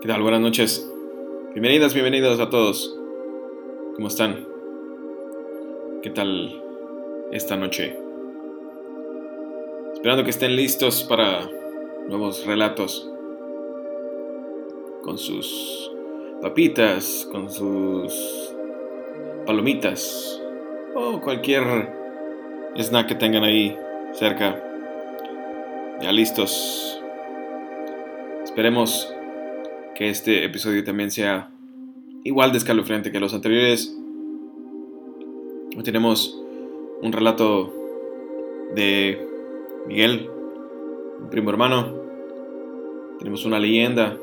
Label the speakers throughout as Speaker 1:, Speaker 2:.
Speaker 1: ¿Qué tal? Buenas noches. Bienvenidas, bienvenidos a todos. ¿Cómo están? ¿Qué tal esta noche? Esperando que estén listos para nuevos relatos. Con sus papitas, con sus palomitas o cualquier snack que tengan ahí cerca. Ya listos. Esperemos que este episodio también sea igual de escalofriante que los anteriores. Hoy tenemos un relato de Miguel, un primo hermano. Tenemos una leyenda.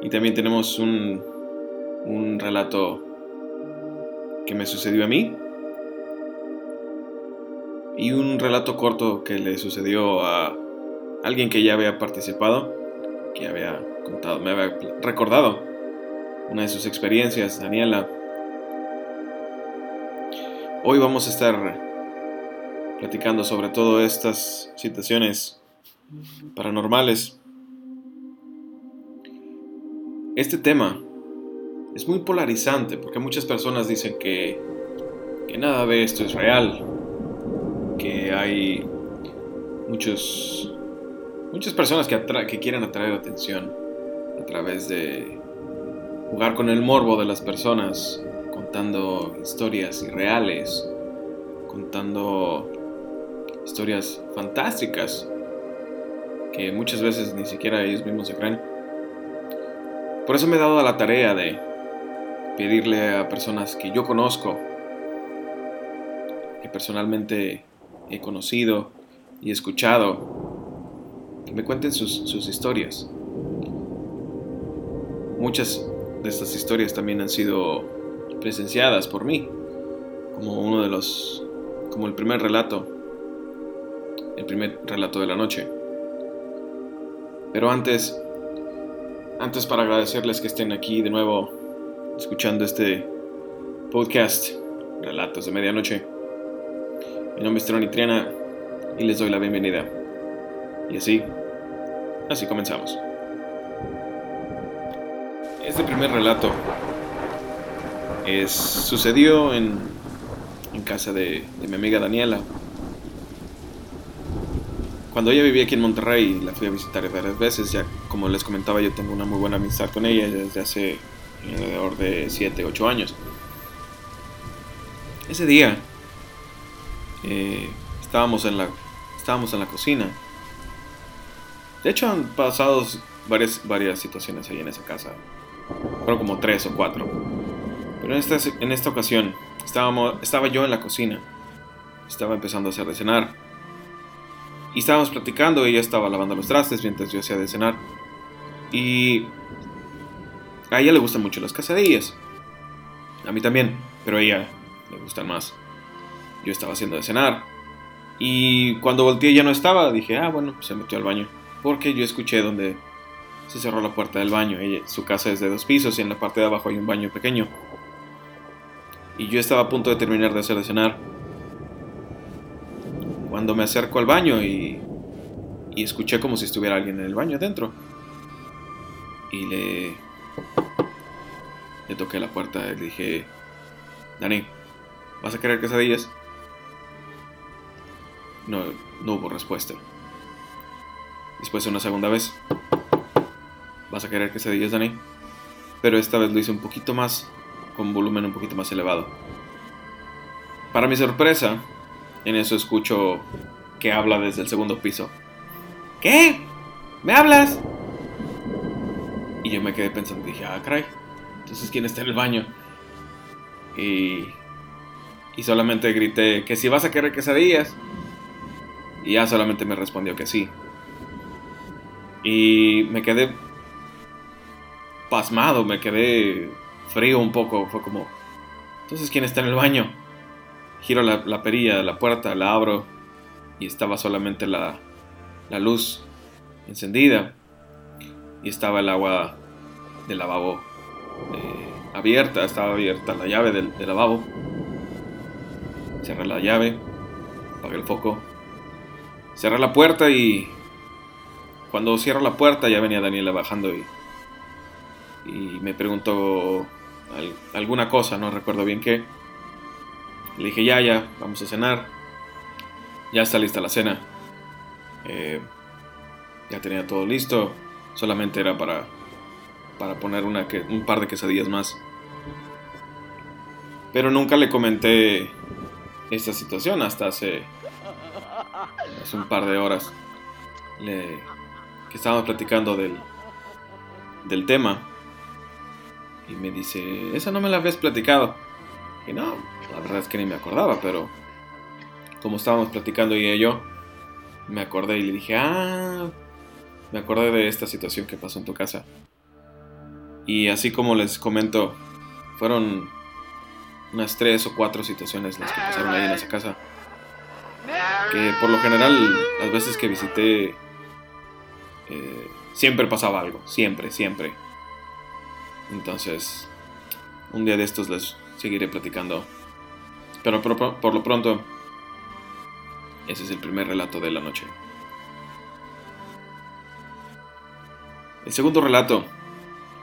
Speaker 1: Y también tenemos un, un relato que me sucedió a mí. Y un relato corto que le sucedió a alguien que ya había participado que había contado, me había recordado una de sus experiencias, Daniela. Hoy vamos a estar platicando sobre todas estas situaciones paranormales. Este tema es muy polarizante porque muchas personas dicen que, que nada de esto es real, que hay muchos muchas personas que, quieren atraer atención a través de jugar con el morbo de las personas, contando historias irreales, contando historias fantásticas que muchas veces ni siquiera ellos mismos se creen. Por eso me he dado a la tarea de pedirle a personas que yo conozco, que personalmente he conocido y escuchado, me cuenten sus, historias. Muchas de estas historias también han sido presenciadas por mí, como uno de los, como el primer relato, el primer relato de la noche. Pero antes, antes para agradecerles que estén aquí de nuevo escuchando este podcast, Relatos de Medianoche. Mi nombre es Troni Triana y les doy la bienvenida. Y así, Así comenzamos. Este primer relato es, sucedió en, en casa de, mi amiga Daniela. Cuando ella vivía aquí en Monterrey, la fui a visitar varias veces. Ya como les comentaba, yo tengo una muy buena amistad con ella desde hace alrededor de 7, 8 años. Ese día eh, estábamos, en la, estábamos en la cocina de hecho, han pasado varias, situaciones ahí en esa casa. Fueron como tres o cuatro. Pero en esta, ocasión estaba yo en la cocina. Estaba empezando a hacer de cenar. Y estábamos platicando, ella estaba lavando los trastes mientras yo hacía de cenar. Y a ella le gustan mucho las quesadillas. A mí también, pero a ella le gustan más. Yo estaba haciendo de cenar. Y cuando volteé ya no estaba, dije, ah, bueno, se metió al baño porque yo escuché donde se cerró la puerta del baño. su casa es de dos pisos y en la parte de abajo hay un baño pequeño. Y yo estaba a punto de terminar de hacer de cenar. Cuando me acerco al baño y, y escuché como si estuviera alguien en el baño adentro. Y le, le toqué la puerta y le dije, Dani, ¿vas a querer quesadillas? No, no hubo respuesta. Después una segunda vez. Vas a querer que quesadillas, Dani. Pero esta vez lo hice un poquito más, con volumen un poquito más elevado. Para mi sorpresa, en eso escucho que habla desde el segundo piso. ¿Qué? ¿Me hablas? Y yo me quedé pensando, dije, ah, caray. Entonces, ¿quién está en el baño? Y, y solamente grité que si vas a querer quesadillas. Y ya solamente me respondió que sí. Y me quedé pasmado, me quedé frío un poco. Fue como, entonces, ¿quién está en el baño? Giro la, perilla de la puerta, la abro y estaba solamente la, la luz encendida y estaba el agua del lavabo eh, abierta, estaba abierta la llave del, del, lavabo. Cerré la llave, apagué el foco, cerré la puerta y cuando cierro la puerta ya venía Daniela bajando y, y me preguntó alguna cosa, no recuerdo bien qué. Le dije, ya, ya, vamos a cenar. Ya está lista la cena. Eh, ya tenía todo listo. Solamente era para, para poner una, un par de quesadillas más. Pero nunca le comenté esta situación hasta hace, hace un par de horas. Le, que estábamos platicando del, del tema. Y me dice, esa no me la habías platicado. Y no, la verdad es que ni me acordaba, pero como estábamos platicando ella y yo, me acordé y le dije, ah, me acordé de esta situación que pasó en tu casa. Y así como les comento, fueron unas tres o cuatro situaciones las que pasaron ahí en esa casa. Que por lo general, las veces que visité, eh, siempre pasaba algo, siempre, siempre. Entonces, un día de estos les seguiré platicando. Pero por, lo pronto, ese es el primer relato de la noche. El segundo relato.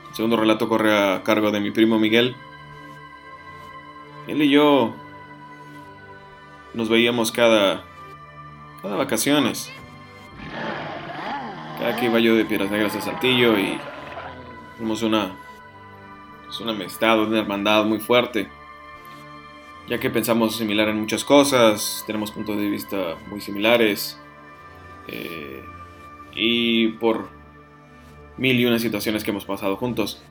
Speaker 1: El segundo relato corre a cargo de mi primo Miguel. Él y yo nos veíamos cada, cada vacaciones. Que iba yo de Piedras Negras a Saltillo y fuimos una, pues una amistad, una hermandad muy fuerte. Ya que pensamos similar en muchas cosas, tenemos puntos de vista muy similares. Eh, y por mil y una situaciones que hemos pasado juntos.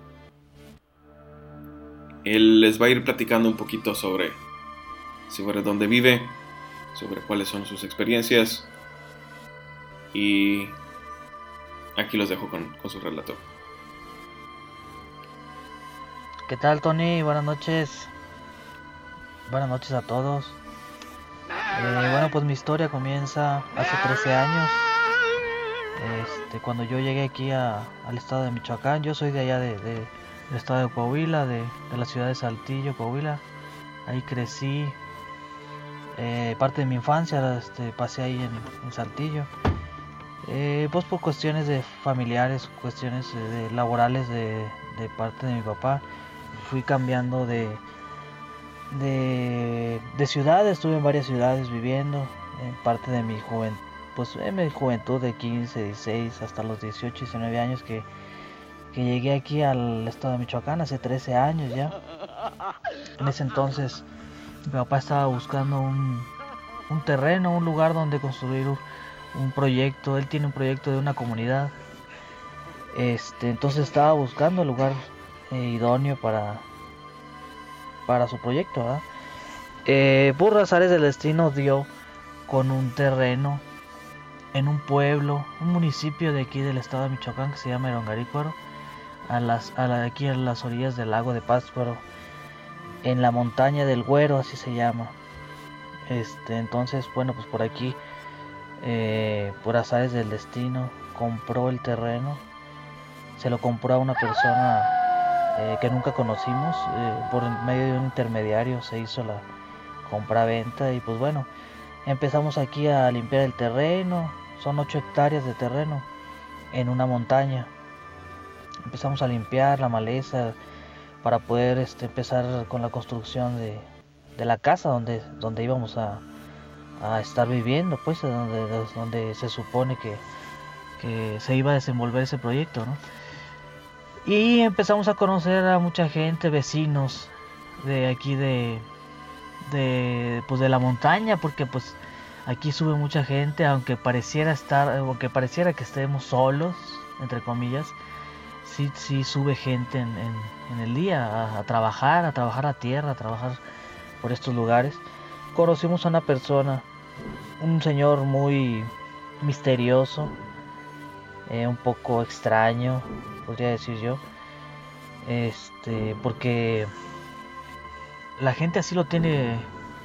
Speaker 1: Él les va a ir platicando un poquito sobre, sobre dónde vive, sobre cuáles son sus experiencias. Y aquí los dejo con, su relato.
Speaker 2: ¿Qué tal Tony? Buenas noches. Buenas noches a todos. Eh, bueno, pues mi historia comienza hace 13 años. Este, cuando yo llegué aquí al estado de Michoacán, yo soy de allá de del estado de Coahuila, de, la ciudad de Saltillo, Coahuila. Ahí crecí. Eh, parte de mi infancia este, pasé ahí en, Saltillo. Eh, pues por cuestiones de familiares, cuestiones eh, de, laborales de, parte de mi papá, fui cambiando de, de, de ciudades, estuve en varias ciudades viviendo, en parte de mi juventud, pues en mi juventud de 15, 16 hasta los 18, 19 años que que llegué aquí al estado de Michoacán hace 13 años ya. En ese entonces mi papá estaba buscando un, un terreno, un lugar donde construir un proyecto. Él tiene un proyecto de una comunidad. Este, entonces estaba buscando el lugar eh, idóneo para, para su proyecto. ¿verdad? Eh, razones del destino dio con un terreno en un pueblo, un municipio de aquí del estado de Michoacán que se llama Erongarícuaro a las, a aquí a las orillas del lago de Pátzcuaro, en la montaña del Güero, así se llama. Este, entonces, bueno, pues por aquí, eh, por azares del destino, compró el terreno, se lo compró a una persona eh, que nunca conocimos, eh, por medio de un intermediario se hizo la compra-venta y pues bueno, empezamos aquí a limpiar el terreno, son 8 hectáreas de terreno en una montaña. Empezamos a limpiar la maleza para poder este, empezar con la construcción de, la casa donde, donde íbamos a, estar viviendo, pues donde, donde se supone que, se iba a desenvolver ese proyecto. Y empezamos a conocer a mucha gente, vecinos de aquí de, de, pues de la montaña, porque pues aquí sube mucha gente, aunque pareciera estar, aunque pareciera que estemos solos, entre comillas, sí, sube gente en, el día a, trabajar, a trabajar a tierra, a trabajar por estos lugares. Conocimos a una persona, un señor muy misterioso, eh, un poco extraño, podría decir yo, este, porque la gente así lo tiene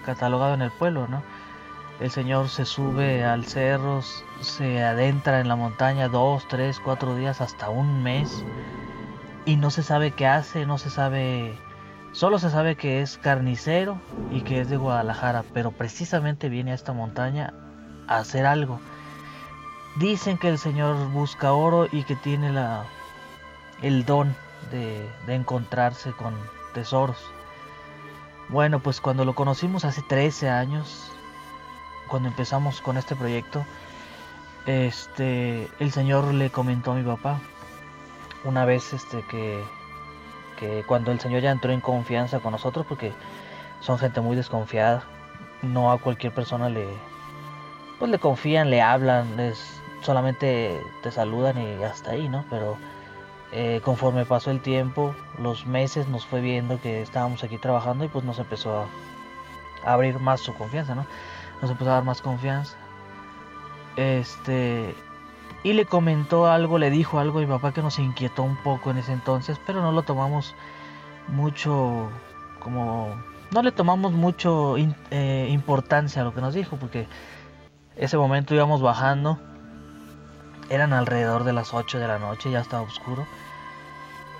Speaker 2: catalogado en el pueblo, ¿no? El Señor se sube al cerro, se adentra en la montaña dos, tres, cuatro días, hasta un mes. Y no se sabe qué hace, no se sabe... Solo se sabe que es carnicero y que es de Guadalajara, pero precisamente viene a esta montaña a hacer algo. Dicen que el Señor busca oro y que tiene la, el don de, encontrarse con tesoros. Bueno, pues cuando lo conocimos hace 13 años, cuando empezamos con este proyecto, este, el Señor le comentó a mi papá una vez este que, que cuando el Señor ya entró en confianza con nosotros, porque son gente muy desconfiada, no a cualquier persona le, pues le confían, le hablan, les solamente te saludan y hasta ahí, ¿no? Pero eh, conforme pasó el tiempo, los meses nos fue viendo que estábamos aquí trabajando y pues nos empezó a, abrir más su confianza, ¿no? Nos empezó a dar más confianza. Este y le comentó algo, le dijo algo a mi papá que nos inquietó un poco en ese entonces, pero no lo tomamos mucho como no le tomamos mucho eh, importancia a lo que nos dijo porque ese momento íbamos bajando eran alrededor de las 8 de la noche ya estaba oscuro.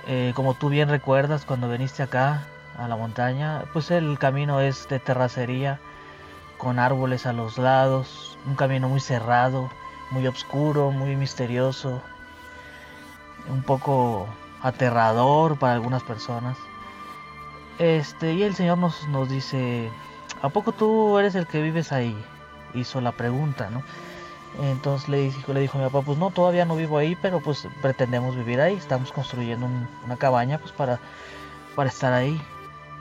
Speaker 2: Eh, como tú bien recuerdas cuando viniste acá a la montaña, pues el camino es de terracería con árboles a los lados, un camino muy cerrado, muy oscuro, muy misterioso, un poco aterrador para algunas personas. Este, y el Señor nos, nos dice, ¿a poco tú eres el que vives ahí? Hizo la pregunta, ¿no? Entonces le dijo, le dijo a mi papá, pues no, todavía no vivo ahí, pero pues pretendemos vivir ahí. Estamos construyendo una cabaña pues para, para estar ahí.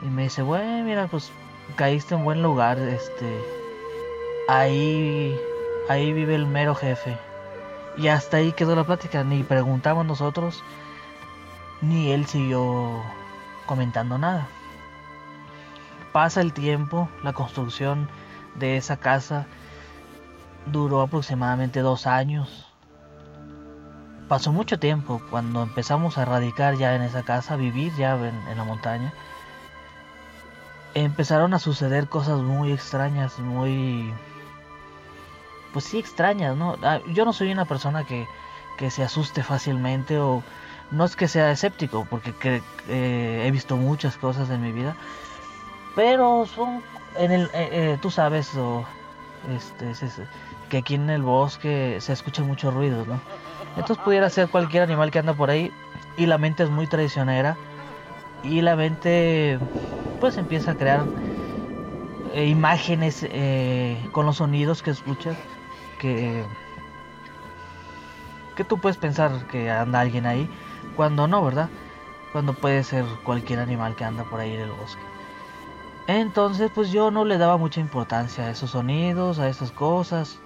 Speaker 2: Y me dice, bueno, mira, pues caíste en buen lugar, este, ahí, ahí vive el mero jefe. Y hasta ahí quedó la plática, ni preguntamos nosotros, ni él siguió comentando nada. Pasa el tiempo, la construcción de esa casa duró aproximadamente dos años. Pasó mucho tiempo cuando empezamos a radicar ya en esa casa, a vivir ya en, la montaña. Empezaron a suceder cosas muy extrañas, muy... Pues sí, extrañas, ¿no? Ah, yo no soy una persona que, que se asuste fácilmente o no es que sea escéptico, porque eh, he visto muchas cosas en mi vida, pero son en el, eh, eh, tú sabes, o, este, que aquí en el bosque se escuchan muchos ruidos, ¿no? Entonces pudiera ser cualquier animal que anda por ahí y la mente es muy traicionera y la mente pues empieza a crear imágenes con los sonidos que escuchas que que tú puedes pensar que anda alguien ahí cuando no, ¿verdad? Cuando puede ser cualquier animal que anda por ahí en el bosque. Entonces, pues yo no le daba mucha importancia a esos sonidos, a esas cosas.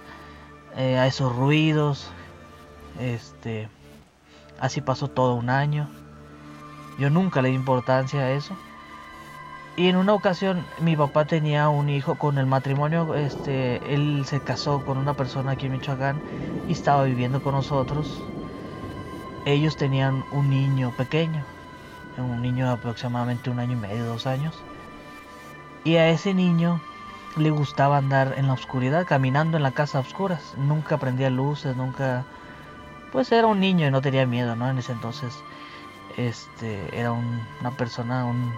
Speaker 2: Eh, a esos ruidos. Este, así pasó todo un año. Yo nunca le di importancia a eso. Y en una ocasión mi papá tenía un hijo con el matrimonio, este, él se casó con una persona aquí en Michoacán y estaba viviendo con nosotros. Ellos tenían un niño pequeño, un niño de aproximadamente un año y medio, dos años. Y a ese niño le gustaba andar en la oscuridad, caminando en la casa a oscuras. Nunca prendía luces, nunca... Pues era un niño y no tenía miedo, ¿no? En ese entonces, este, era una persona, un,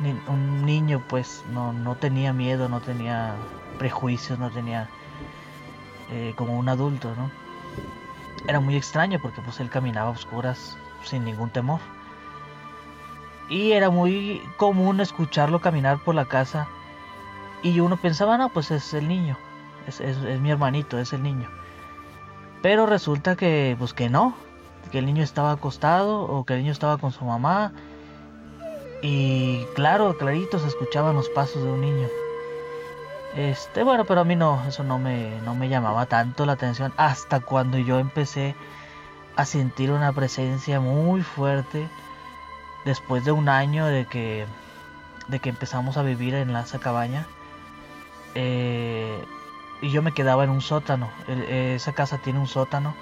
Speaker 2: un niño, pues no, no tenía miedo, no tenía prejuicios, no tenía eh, como un adulto, ¿no? Era muy extraño porque pues él caminaba a oscuras sin ningún temor. Y era muy común escucharlo caminar por la casa y uno pensaba, no, pues es el niño, es, mi hermanito, es el niño. Pero resulta que, pues que no, que el niño estaba acostado o que el niño estaba con su mamá. Y claro, clarito se escuchaban los pasos de un niño. Este, bueno, pero a mí no, eso no me, no me llamaba tanto la atención hasta cuando yo empecé a sentir una presencia muy fuerte después de un año de que, de que empezamos a vivir en la cabaña. Eh, y yo me quedaba en un sótano. esa casa tiene un sótano.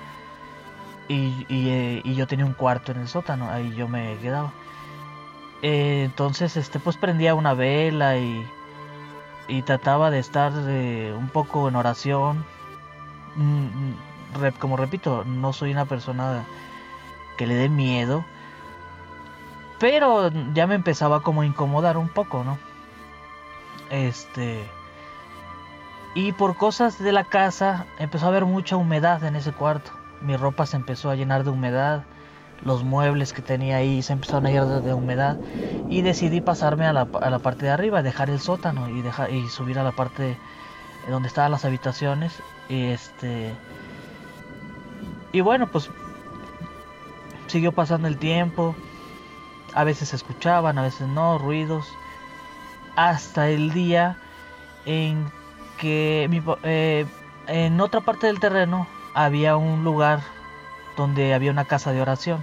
Speaker 2: Eh, y, yo tenía un cuarto en el sótano. Ahí yo me quedaba. Eh, entonces, este, pues prendía una vela y, y trataba de estar un poco en oración. Mm, mm, como repito, no soy una persona que le dé miedo. Pero ya me empezaba como a incomodar un poco, ¿no? Este Y por cosas de la casa empezó a haber mucha humedad en ese cuarto. Mi ropa se empezó a llenar de humedad. Los muebles que tenía ahí se empezaron a llenar de, humedad. Y decidí pasarme a la, a la, parte de arriba, dejar el sótano y, dejar, y subir a la parte donde estaban las habitaciones. Y este. Y bueno, pues siguió pasando el tiempo. A veces se escuchaban, a veces no, ruidos. Hasta el día en que eh, en otra parte del terreno había un lugar donde había una casa de oración.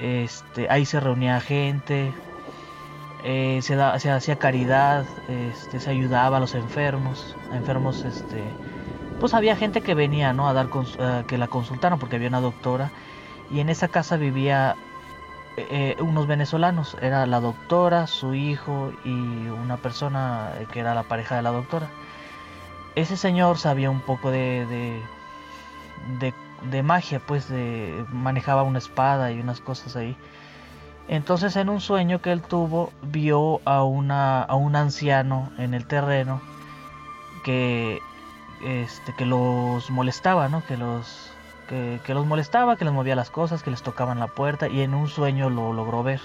Speaker 2: Este, ahí se reunía gente, eh, se, se, hacía caridad, este, se ayudaba a los enfermos, a enfermos, este, pues había gente que venía, ¿no? A dar que la consultaron porque había una doctora y en esa casa vivía eh, unos venezolanos, era la doctora, su hijo y una persona que era la pareja de la doctora. Ese señor sabía un poco de, magia, pues de, manejaba una espada y unas cosas ahí. Entonces en un sueño que él tuvo vio a, una, a un anciano en el terreno que, este, que los molestaba, ¿no? que los que, los molestaba, que les movía las cosas, que les tocaban la puerta y en un sueño lo logró ver,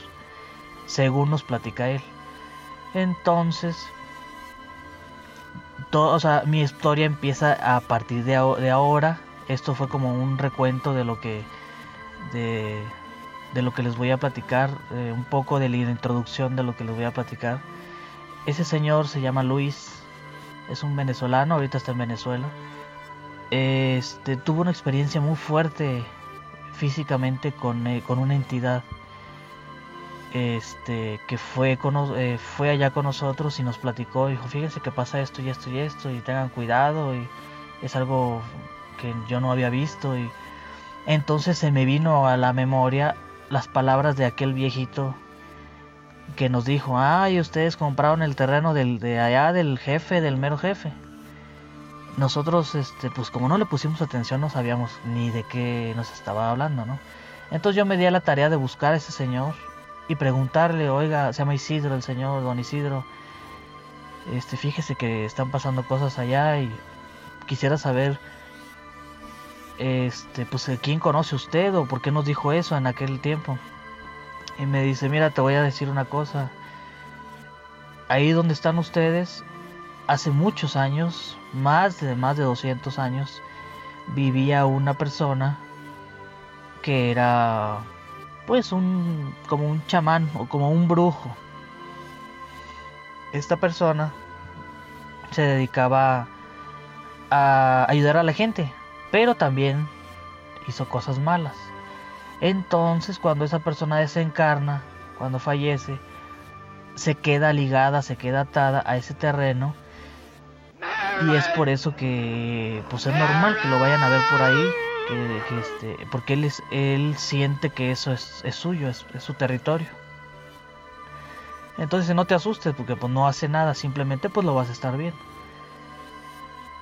Speaker 2: según nos platica él. Entonces, todo, o sea, mi historia empieza a partir de, ahora. Esto fue como un recuento de lo que de, lo que les voy a platicar, eh, un poco de la introducción de lo que les voy a platicar. Ese señor se llama Luis, es un venezolano, ahorita está en Venezuela este, tuvo una experiencia muy fuerte físicamente con, eh, con una entidad este, que fue, eh, fue allá con nosotros y nos platicó, dijo, fíjense que pasa esto y esto y esto y tengan cuidado y es algo que yo no había visto y entonces se me vino a la memoria las palabras de aquel viejito que nos dijo, ay, ustedes compraron el terreno del, de allá del jefe, del mero jefe nosotros, este, pues como no le pusimos atención, no sabíamos ni de qué nos estaba hablando, ¿no? Entonces yo me di a la tarea de buscar a ese señor y preguntarle, oiga, se llama Isidro el señor, don Isidro, este, fíjese que están pasando cosas allá y quisiera saber, este, pues quién conoce usted o por qué nos dijo eso en aquel tiempo. Y me dice, mira, te voy a decir una cosa. Ahí donde están ustedes hace muchos años, más de más de 200 años, vivía una persona que era pues un como un chamán o como un brujo. Esta persona se dedicaba a ayudar a la gente, pero también hizo cosas malas. Entonces, cuando esa persona desencarna, cuando fallece, se queda ligada, se queda atada a ese terreno y es por eso que pues es normal que lo vayan a ver por ahí este porque él es él siente que eso es, suyo es, su territorio. Entonces no te asustes porque pues no hace nada simplemente pues lo vas a estar viendo.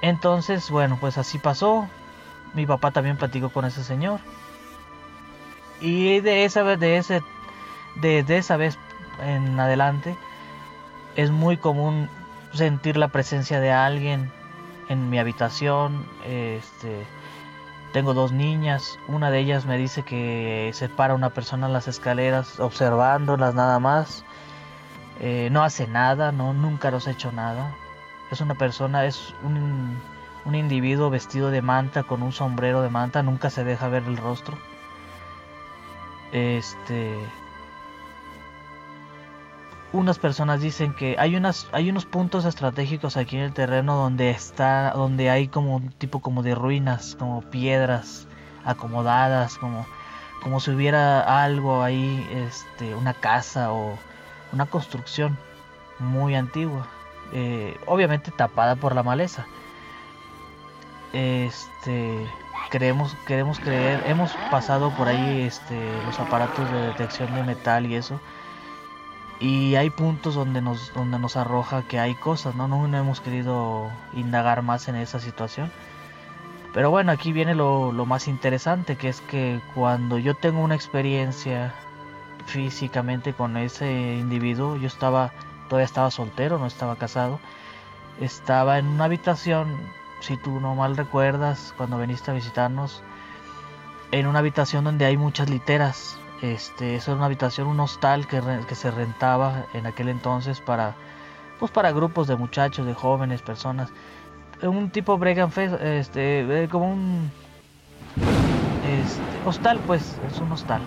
Speaker 2: Entonces bueno pues así pasó mi papá también platicó con ese señor y de esa vez de ese esa vez en adelante es muy común sentir la presencia de alguien en mi habitación. Este, tengo dos niñas, una de ellas me dice que se para una persona en las escaleras observándolas nada más. Eh, no hace nada, no, nunca nos ha hecho nada. Es una persona, es un, un individuo vestido de manta con un sombrero de manta, nunca se deja ver el rostro. Este, unas personas dicen que hay unas hay unos puntos estratégicos aquí en el terreno donde está donde hay como un tipo como de ruinas como piedras acomodadas como como si hubiera algo ahí este una casa o una construcción muy antigua eh, obviamente tapada por la maleza este creemos queremos creer hemos pasado por ahí este los aparatos de detección de metal y eso y hay puntos donde nos, donde nos arroja que hay cosas, ¿no? ¿no? hemos querido indagar más en esa situación. Pero bueno, aquí viene lo, lo más interesante, que es que cuando yo tengo una experiencia físicamente con ese individuo, yo estaba, todavía estaba soltero, no estaba casado, estaba en una habitación, si tú no mal recuerdas, cuando viniste a visitarnos, en una habitación donde hay muchas literas. Este, eso era una habitación, un hostal que, se rentaba en aquel entonces para, pues para grupos de muchachos, de jóvenes, personas. Un tipo Bregan este, eh, como un este, hostal, pues, es un hostal.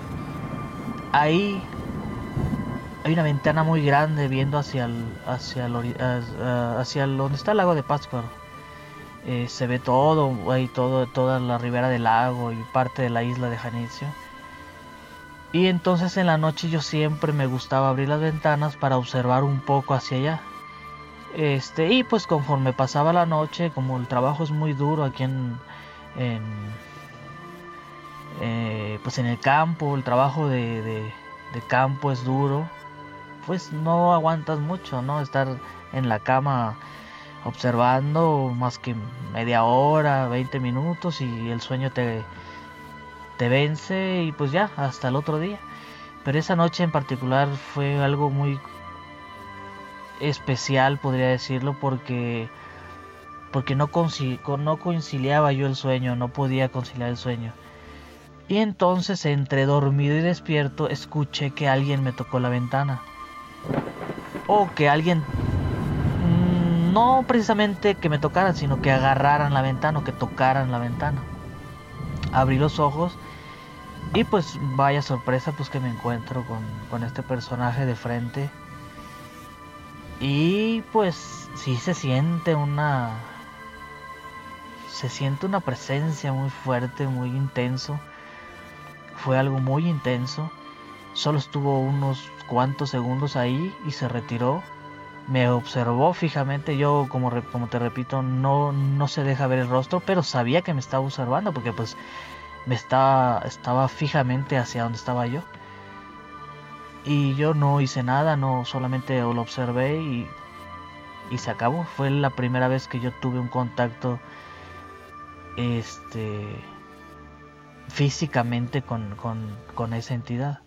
Speaker 2: Ahí hay una ventana muy grande viendo hacia el, hacia hacia donde está el lago de Pátzcuaro. Eh, se ve todo, hay todo, toda la ribera del lago y parte de la isla de Janicio. Y entonces en la noche yo siempre me gustaba abrir las ventanas para observar un poco hacia allá. Este, y pues conforme pasaba la noche, como el trabajo es muy duro aquí en, eh, pues en el campo, el trabajo de, de campo es duro, pues no aguantas mucho, ¿no? Estar en la cama observando más que media hora, 20 minutos y el sueño te, te vence y pues ya, hasta el otro día. Pero esa noche en particular fue algo muy especial, podría decirlo, porque porque no, no conciliaba yo el sueño, no podía conciliar el sueño. Y entonces entre dormido y despierto escuché que alguien me tocó la ventana. O que alguien no precisamente que me tocaran, sino que agarraran la ventana o que tocaran la ventana. Abrí los ojos y pues vaya sorpresa pues que me encuentro con, este personaje de frente. Y pues sí se siente una... Se siente una presencia muy fuerte, muy intenso. Fue algo muy intenso. Solo estuvo unos cuantos segundos ahí y se retiró me observó fijamente, yo como, como te repito, no, no se deja ver el rostro, pero sabía que me estaba observando porque pues me estaba, estaba fijamente hacia donde estaba yo. Y yo no hice nada, no solamente lo observé y, y se acabó. Fue la primera vez que yo tuve un contacto este físicamente con, con, con esa entidad.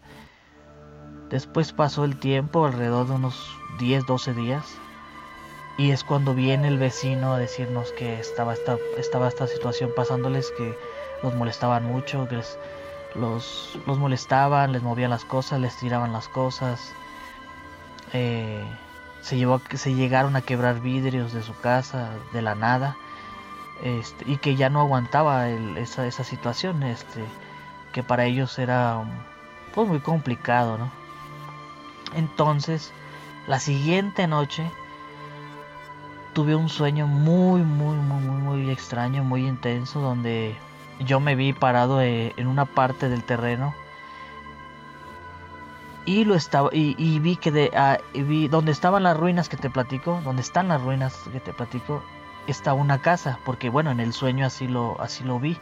Speaker 2: Después pasó el tiempo, alrededor de unos 10, 12 días. Y es cuando viene el vecino a decirnos que estaba esta, estaba esta situación pasándoles, que los molestaban mucho, que los, los molestaban, les movían las cosas, les tiraban las cosas. Eh, se, llevó, se llegaron a quebrar vidrios de su casa de la nada. Este, y que ya no aguantaba esa, esa situación, este, que para ellos era pues, muy complicado, ¿no? Entonces, la siguiente noche tuve un sueño muy, muy, muy, muy, muy extraño, muy intenso, donde yo me vi parado eh, en una parte del terreno y lo estaba y, vi que de ah, vi donde estaban las ruinas que te platico, donde están las ruinas que te platico, estaba una casa, porque bueno, en el sueño así lo así lo vi.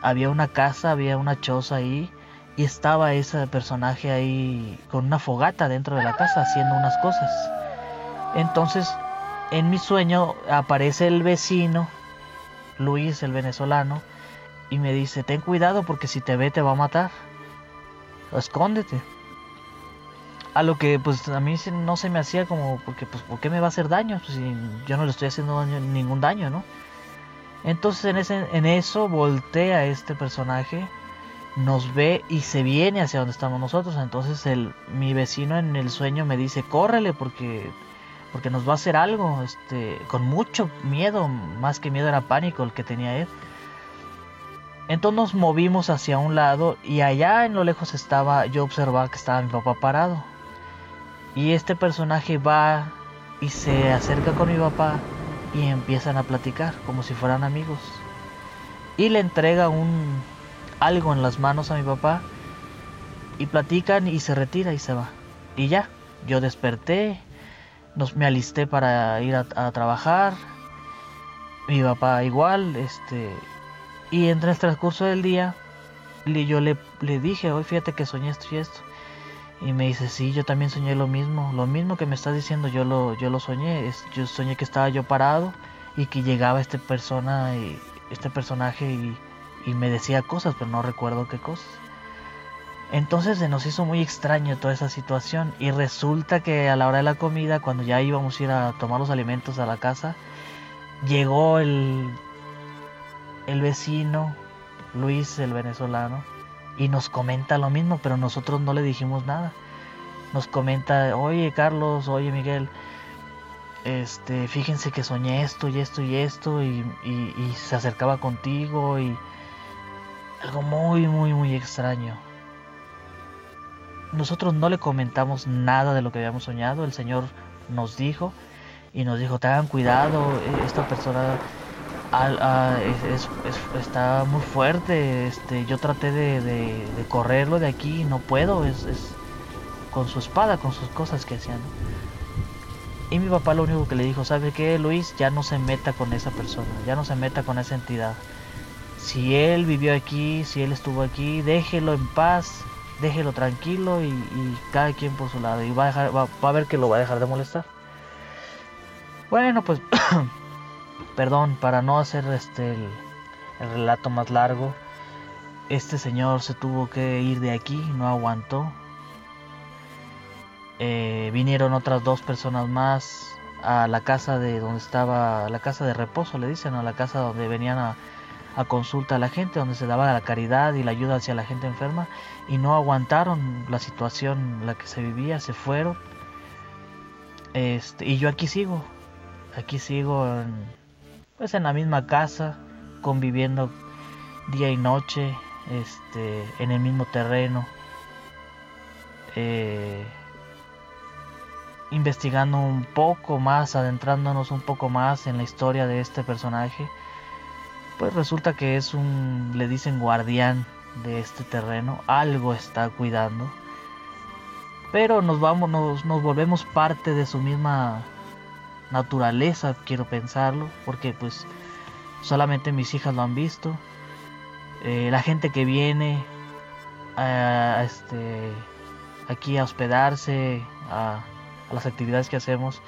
Speaker 2: Había una casa, había una choza ahí y estaba ese personaje ahí con una fogata dentro de la casa haciendo unas cosas. Entonces, en mi sueño aparece el vecino, Luis, el venezolano, y me dice, ten cuidado porque si te ve te va a matar. Escóndete. A lo que pues a mí no se me hacía como, porque pues ¿por qué me va a hacer daño? Pues, si yo no le estoy haciendo ningún daño, ¿no? Entonces en, ese, en eso voltea este personaje nos ve y se viene hacia donde estamos nosotros. Entonces el, mi vecino en el sueño me dice, córrele porque, porque nos va a hacer algo. Este, con mucho miedo, más que miedo era pánico el que tenía él. Entonces nos movimos hacia un lado y allá en lo lejos estaba, yo observaba que estaba mi papá parado. Y este personaje va y se acerca con mi papá y empiezan a platicar como si fueran amigos. Y le entrega un, algo en las manos a mi papá y platican y se retira y se va. Y ya, yo desperté, nos, me alisté para ir a, trabajar, mi papá igual, este, y entre el transcurso del día, yo le, le dije, hoy fíjate que soñé esto y esto. Y me dice, sí, yo también soñé lo mismo, lo mismo que me estás diciendo, yo lo, yo lo soñé, es, yo soñé que estaba yo parado y que llegaba este persona y este personaje y y me decía cosas, pero no recuerdo qué cosas. Entonces se nos hizo muy extraño toda esa situación y resulta que a la hora de la comida, cuando ya íbamos a ir a tomar los alimentos a la casa, llegó el, el vecino, Luis el venezolano, y nos comenta lo mismo, pero nosotros no le dijimos nada. Nos comenta, oye Carlos, oye Miguel, este, fíjense que soñé esto y esto y esto y, y se acercaba contigo y algo muy, muy, muy extraño. Nosotros no le comentamos nada de lo que habíamos soñado, el Señor nos dijo y nos dijo, tengan cuidado, esta persona está muy fuerte, este, yo traté de, correrlo de aquí y no puedo, es, con su espada, con sus cosas que hacían. Y mi papá lo único que le dijo, ¿sabe qué, Luis? Ya no se meta con esa persona, ya no se meta con esa entidad. Si él vivió aquí, si él estuvo aquí, déjelo en paz, déjelo tranquilo y, cada quien por su lado. Y va a, dejar, va a ver que lo va a dejar de molestar. Bueno, pues perdón, para no hacer este el, relato más largo, este señor se tuvo que ir de aquí, no aguantó. Eh, vinieron otras dos personas más a la casa de donde estaba, la casa de reposo, le dicen, a la casa donde venían a, a consulta a la gente, donde se daba la caridad y la ayuda hacia la gente enferma, y no aguantaron la situación en la que se vivía, se fueron. Este, y yo aquí sigo, aquí sigo en, pues en la misma casa, conviviendo día y noche, este, en el mismo terreno, eh, investigando un poco más, adentrándonos un poco más en la historia de este personaje, pues resulta que es un, le dicen guardián de este terreno, algo está cuidando, pero nos vamos, nos, volvemos parte de su misma naturaleza, quiero pensarlo, porque pues solamente mis hijas lo han visto. Eh, la gente que viene a, este, aquí a hospedarse, a, las actividades que hacemos,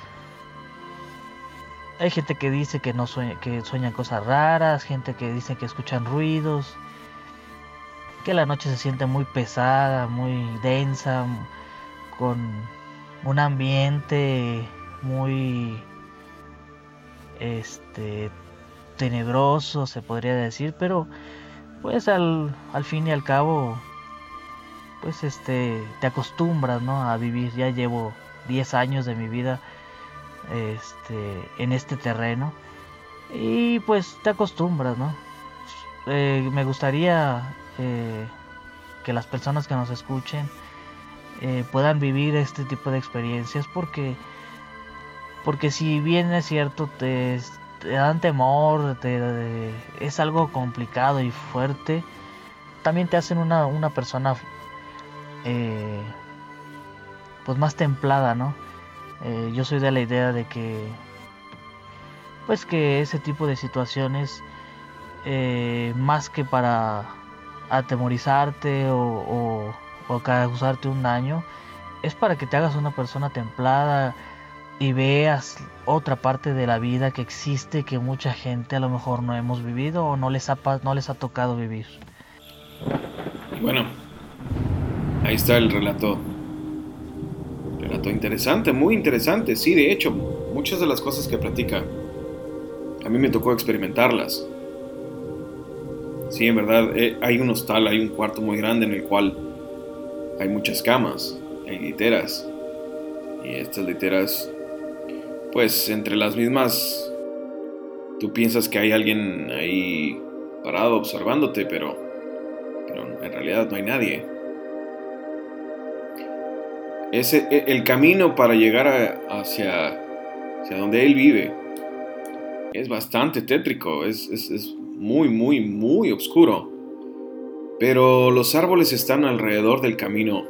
Speaker 2: hay gente que dice que no sueña, que sueñan cosas raras, gente que dice que escuchan ruidos, que la noche se siente muy pesada, muy densa, con un ambiente muy este tenebroso se podría decir pero pues al, al fin y al cabo pues este te acostumbras no a vivir. Ya llevo 10 años de mi vida este en este terreno y pues te acostumbras no eh, me gustaría eh, que las personas que nos escuchen eh, puedan vivir este tipo de experiencias porque porque si bien es cierto, te, dan temor, te, es algo complicado y fuerte, también te hacen una, una persona pues más templada, ¿no? Eh, yo soy de la idea de que pues que ese tipo de situaciones eh, más que para atemorizarte o, o, causarte un daño es para que te hagas una persona templada y veas otra parte de la vida que existe que mucha gente a lo mejor no hemos vivido o no les ha, no les ha tocado vivir.
Speaker 1: Bueno, ahí está el relato. Interesante, muy interesante. Sí, de hecho, muchas de las cosas que platica, a mí me tocó experimentarlas. Sí, en verdad, eh, hay un hostal, hay un cuarto muy grande en el cual hay muchas camas, hay literas. Y estas literas pues entre las mismas, tú piensas que hay alguien ahí parado observándote, pero, pero en realidad no hay nadie. Ese, e, el camino para llegar hacia, hacia donde él vive es bastante tétrico, es, es, es muy, muy, muy oscuro. Pero los árboles están alrededor del camino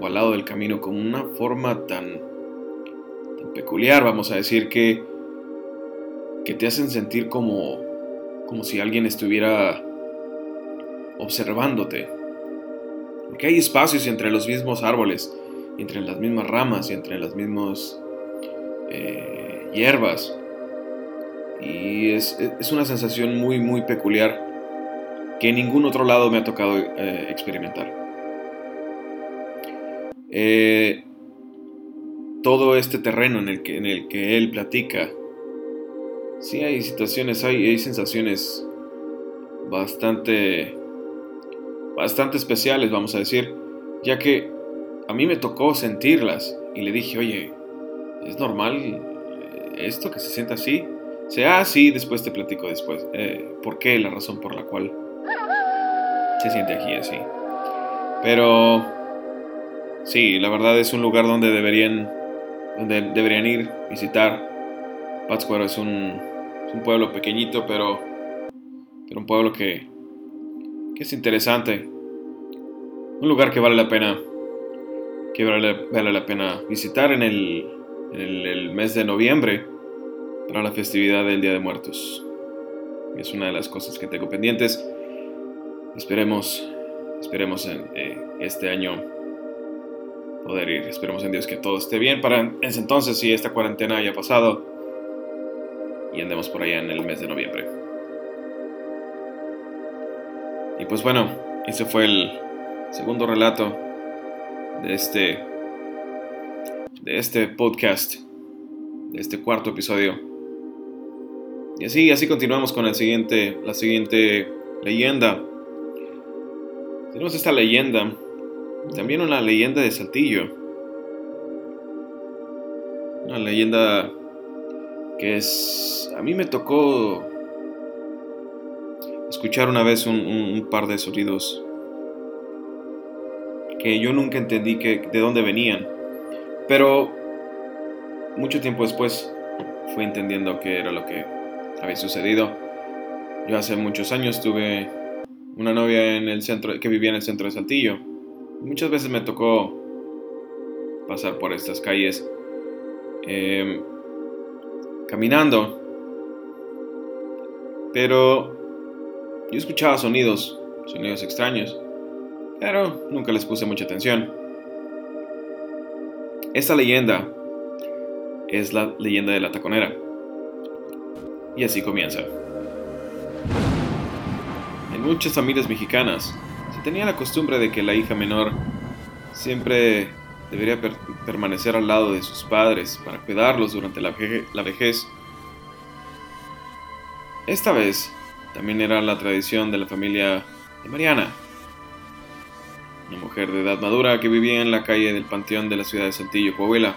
Speaker 1: o al lado del camino con una forma tan peculiar, vamos a decir, que, que te hacen sentir como, como si alguien estuviera observándote. Porque hay espacios entre los mismos árboles, entre las mismas ramas y entre las mismas eh, hierbas. Y es, una sensación muy, muy peculiar que en ningún otro lado me ha tocado eh, experimentar. eh, todo este terreno en el, que, en el que él platica, sí hay situaciones, hay, hay sensaciones bastante, bastante especiales, vamos a decir, ya que a mí me tocó sentirlas y le dije, oye, ¿es normal esto que se sienta así? Sea así, después te platico después. Eh, ¿Por qué? La razón por la cual se siente aquí así. Pero sí, la verdad es un lugar donde deberían, donde deberían ir, visitar. Pátzcuaro es un, es un pueblo pequeñito, pero, pero un pueblo que, que es interesante. Un lugar que vale la pena, que vale, la pena visitar en el, en el mes de noviembre para la festividad del Día de Muertos. Es una de las cosas que tengo pendientes. Esperemos, esperemos en eh, este año poder ir. Esperemos en Dios que todo esté bien para ese entonces, si esta cuarentena haya pasado y andemos por allá en el mes de noviembre. Y pues bueno, ese fue el segundo relato de este de este podcast, de este cuarto episodio. Y así, así continuamos con el siguiente, la siguiente leyenda. Tenemos esta leyenda, también una leyenda de Saltillo. Una leyenda que es... A mí me tocó escuchar una vez un, par de sonidos que yo nunca entendí que, de dónde venían. Pero mucho tiempo después fui entendiendo que era lo que había sucedido. Yo hace muchos años tuve una novia en el centro que vivía en el centro de Saltillo. Muchas veces me tocó pasar por estas calles em, caminando, pero yo escuchaba sonidos, sonidos extraños, pero nunca les puse mucha atención. Esta leyenda es la leyenda de la taconera. Y así comienza. En muchas familias mexicanas se tenía la costumbre de que la hija menor siempre debería permanecer al lado de sus padres para cuidarlos durante la, vejez. Esta vez también era la tradición de la familia de Mariana, una mujer de edad madura que vivía en la calle del Panteón de la ciudad de Saltillo, Coahuila.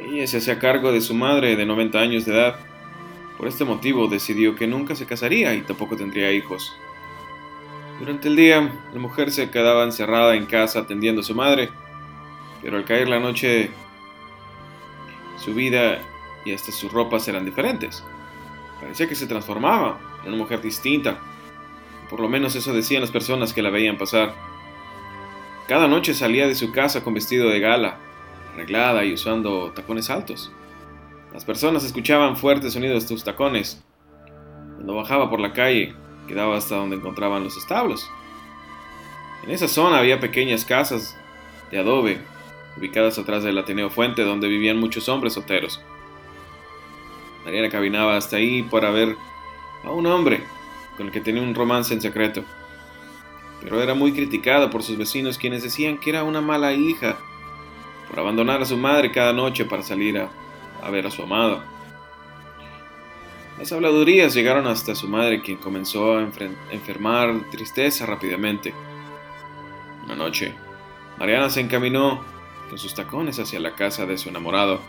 Speaker 1: Ella se hacía cargo de su madre de 90 años de edad por este motivo decidió que nunca se casaría y tampoco tendría hijos. Durante el día, la mujer se quedaba encerrada en casa atendiendo a su madre, pero al caer la noche, su vida y hasta sus ropas eran diferentes. Parecía que se transformaba en una mujer distinta. Por lo menos eso decían las personas que la veían pasar. Cada noche salía de su casa con vestido de gala, arreglada y usando tacones altos. Las personas escuchaban fuertes sonidos de sus tacones. Cuando bajaba por la calle, quedaba hasta donde encontraban los establos. En esa zona había pequeñas casas de adobe, ubicadas atrás del Ateneo Fuente, donde vivían muchos hombres solteros. Mariana caminaba hasta ahí para ver a un hombre con el que tenía un romance en secreto. Pero era muy criticada por sus vecinos quienes decían que era una mala hija por abandonar a su madre cada noche para salir a a ver a su amado. Las habladurías llegaron hasta su madre, quien comenzó a enfermar tristeza rápidamente. Una noche, Mariana se encaminó con sus tacones hacia la casa de su enamorado.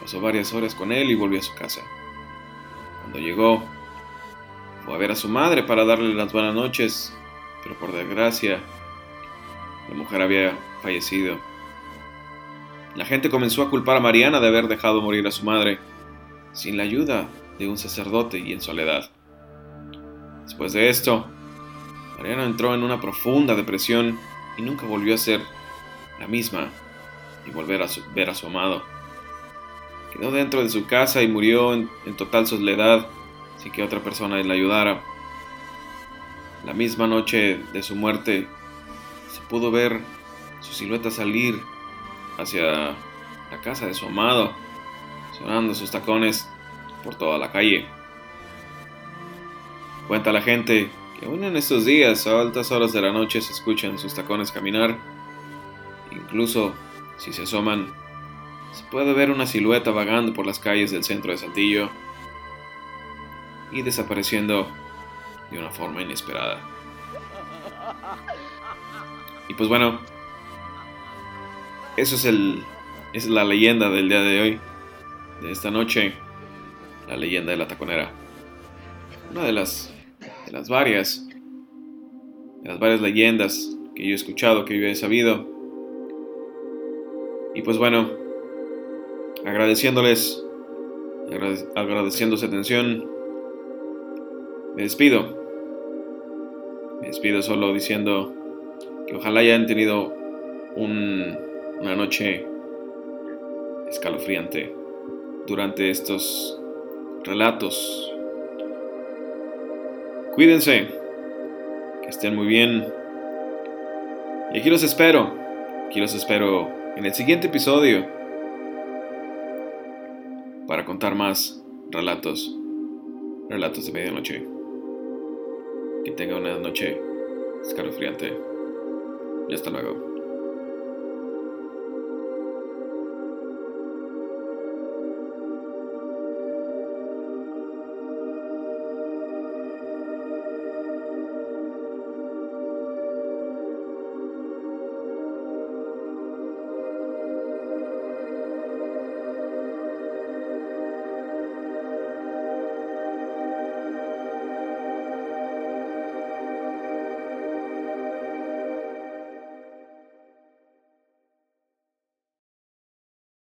Speaker 1: Pasó varias horas con él y volvió a su casa. Cuando llegó, fue a ver a su madre para darle las buenas noches, pero por desgracia, la mujer había fallecido la gente comenzó a culpar a Mariana de haber dejado morir a su madre, sin la ayuda de un sacerdote y en soledad. Después de esto, Mariana entró en una profunda depresión y nunca volvió a ser la misma y volver a ver a su amado. Quedó dentro de su casa y murió en, en total soledad sin que otra persona le ayudara. La misma noche de su muerte se pudo ver su silueta salir hacia la casa de su amado, sonando sus tacones por toda la calle. Cuenta la gente que aún en estos días, a altas horas de la noche, se escuchan sus tacones caminar, Incluso si se asoman, se puede ver una silueta vagando por las calles del centro de Saltillo y desapareciendo de una forma inesperada. Y pues bueno, eso es el es la leyenda del día de hoy, de esta noche, la leyenda de la taconera. Una de las de las varias de las varias leyendas que yo he escuchado, que yo he sabido. Y pues bueno, agradeciéndoles agradeciendo su atención, me despido. Me despido solo diciendo que ojalá hayan tenido una noche escalofriante durante estos relatos. Cuídense, que estén muy bien. Y aquí los espero, aquí los espero en el siguiente episodio para contar más relatos, relatos de medianoche. Que tenga una noche escalofriante. Y hasta luego.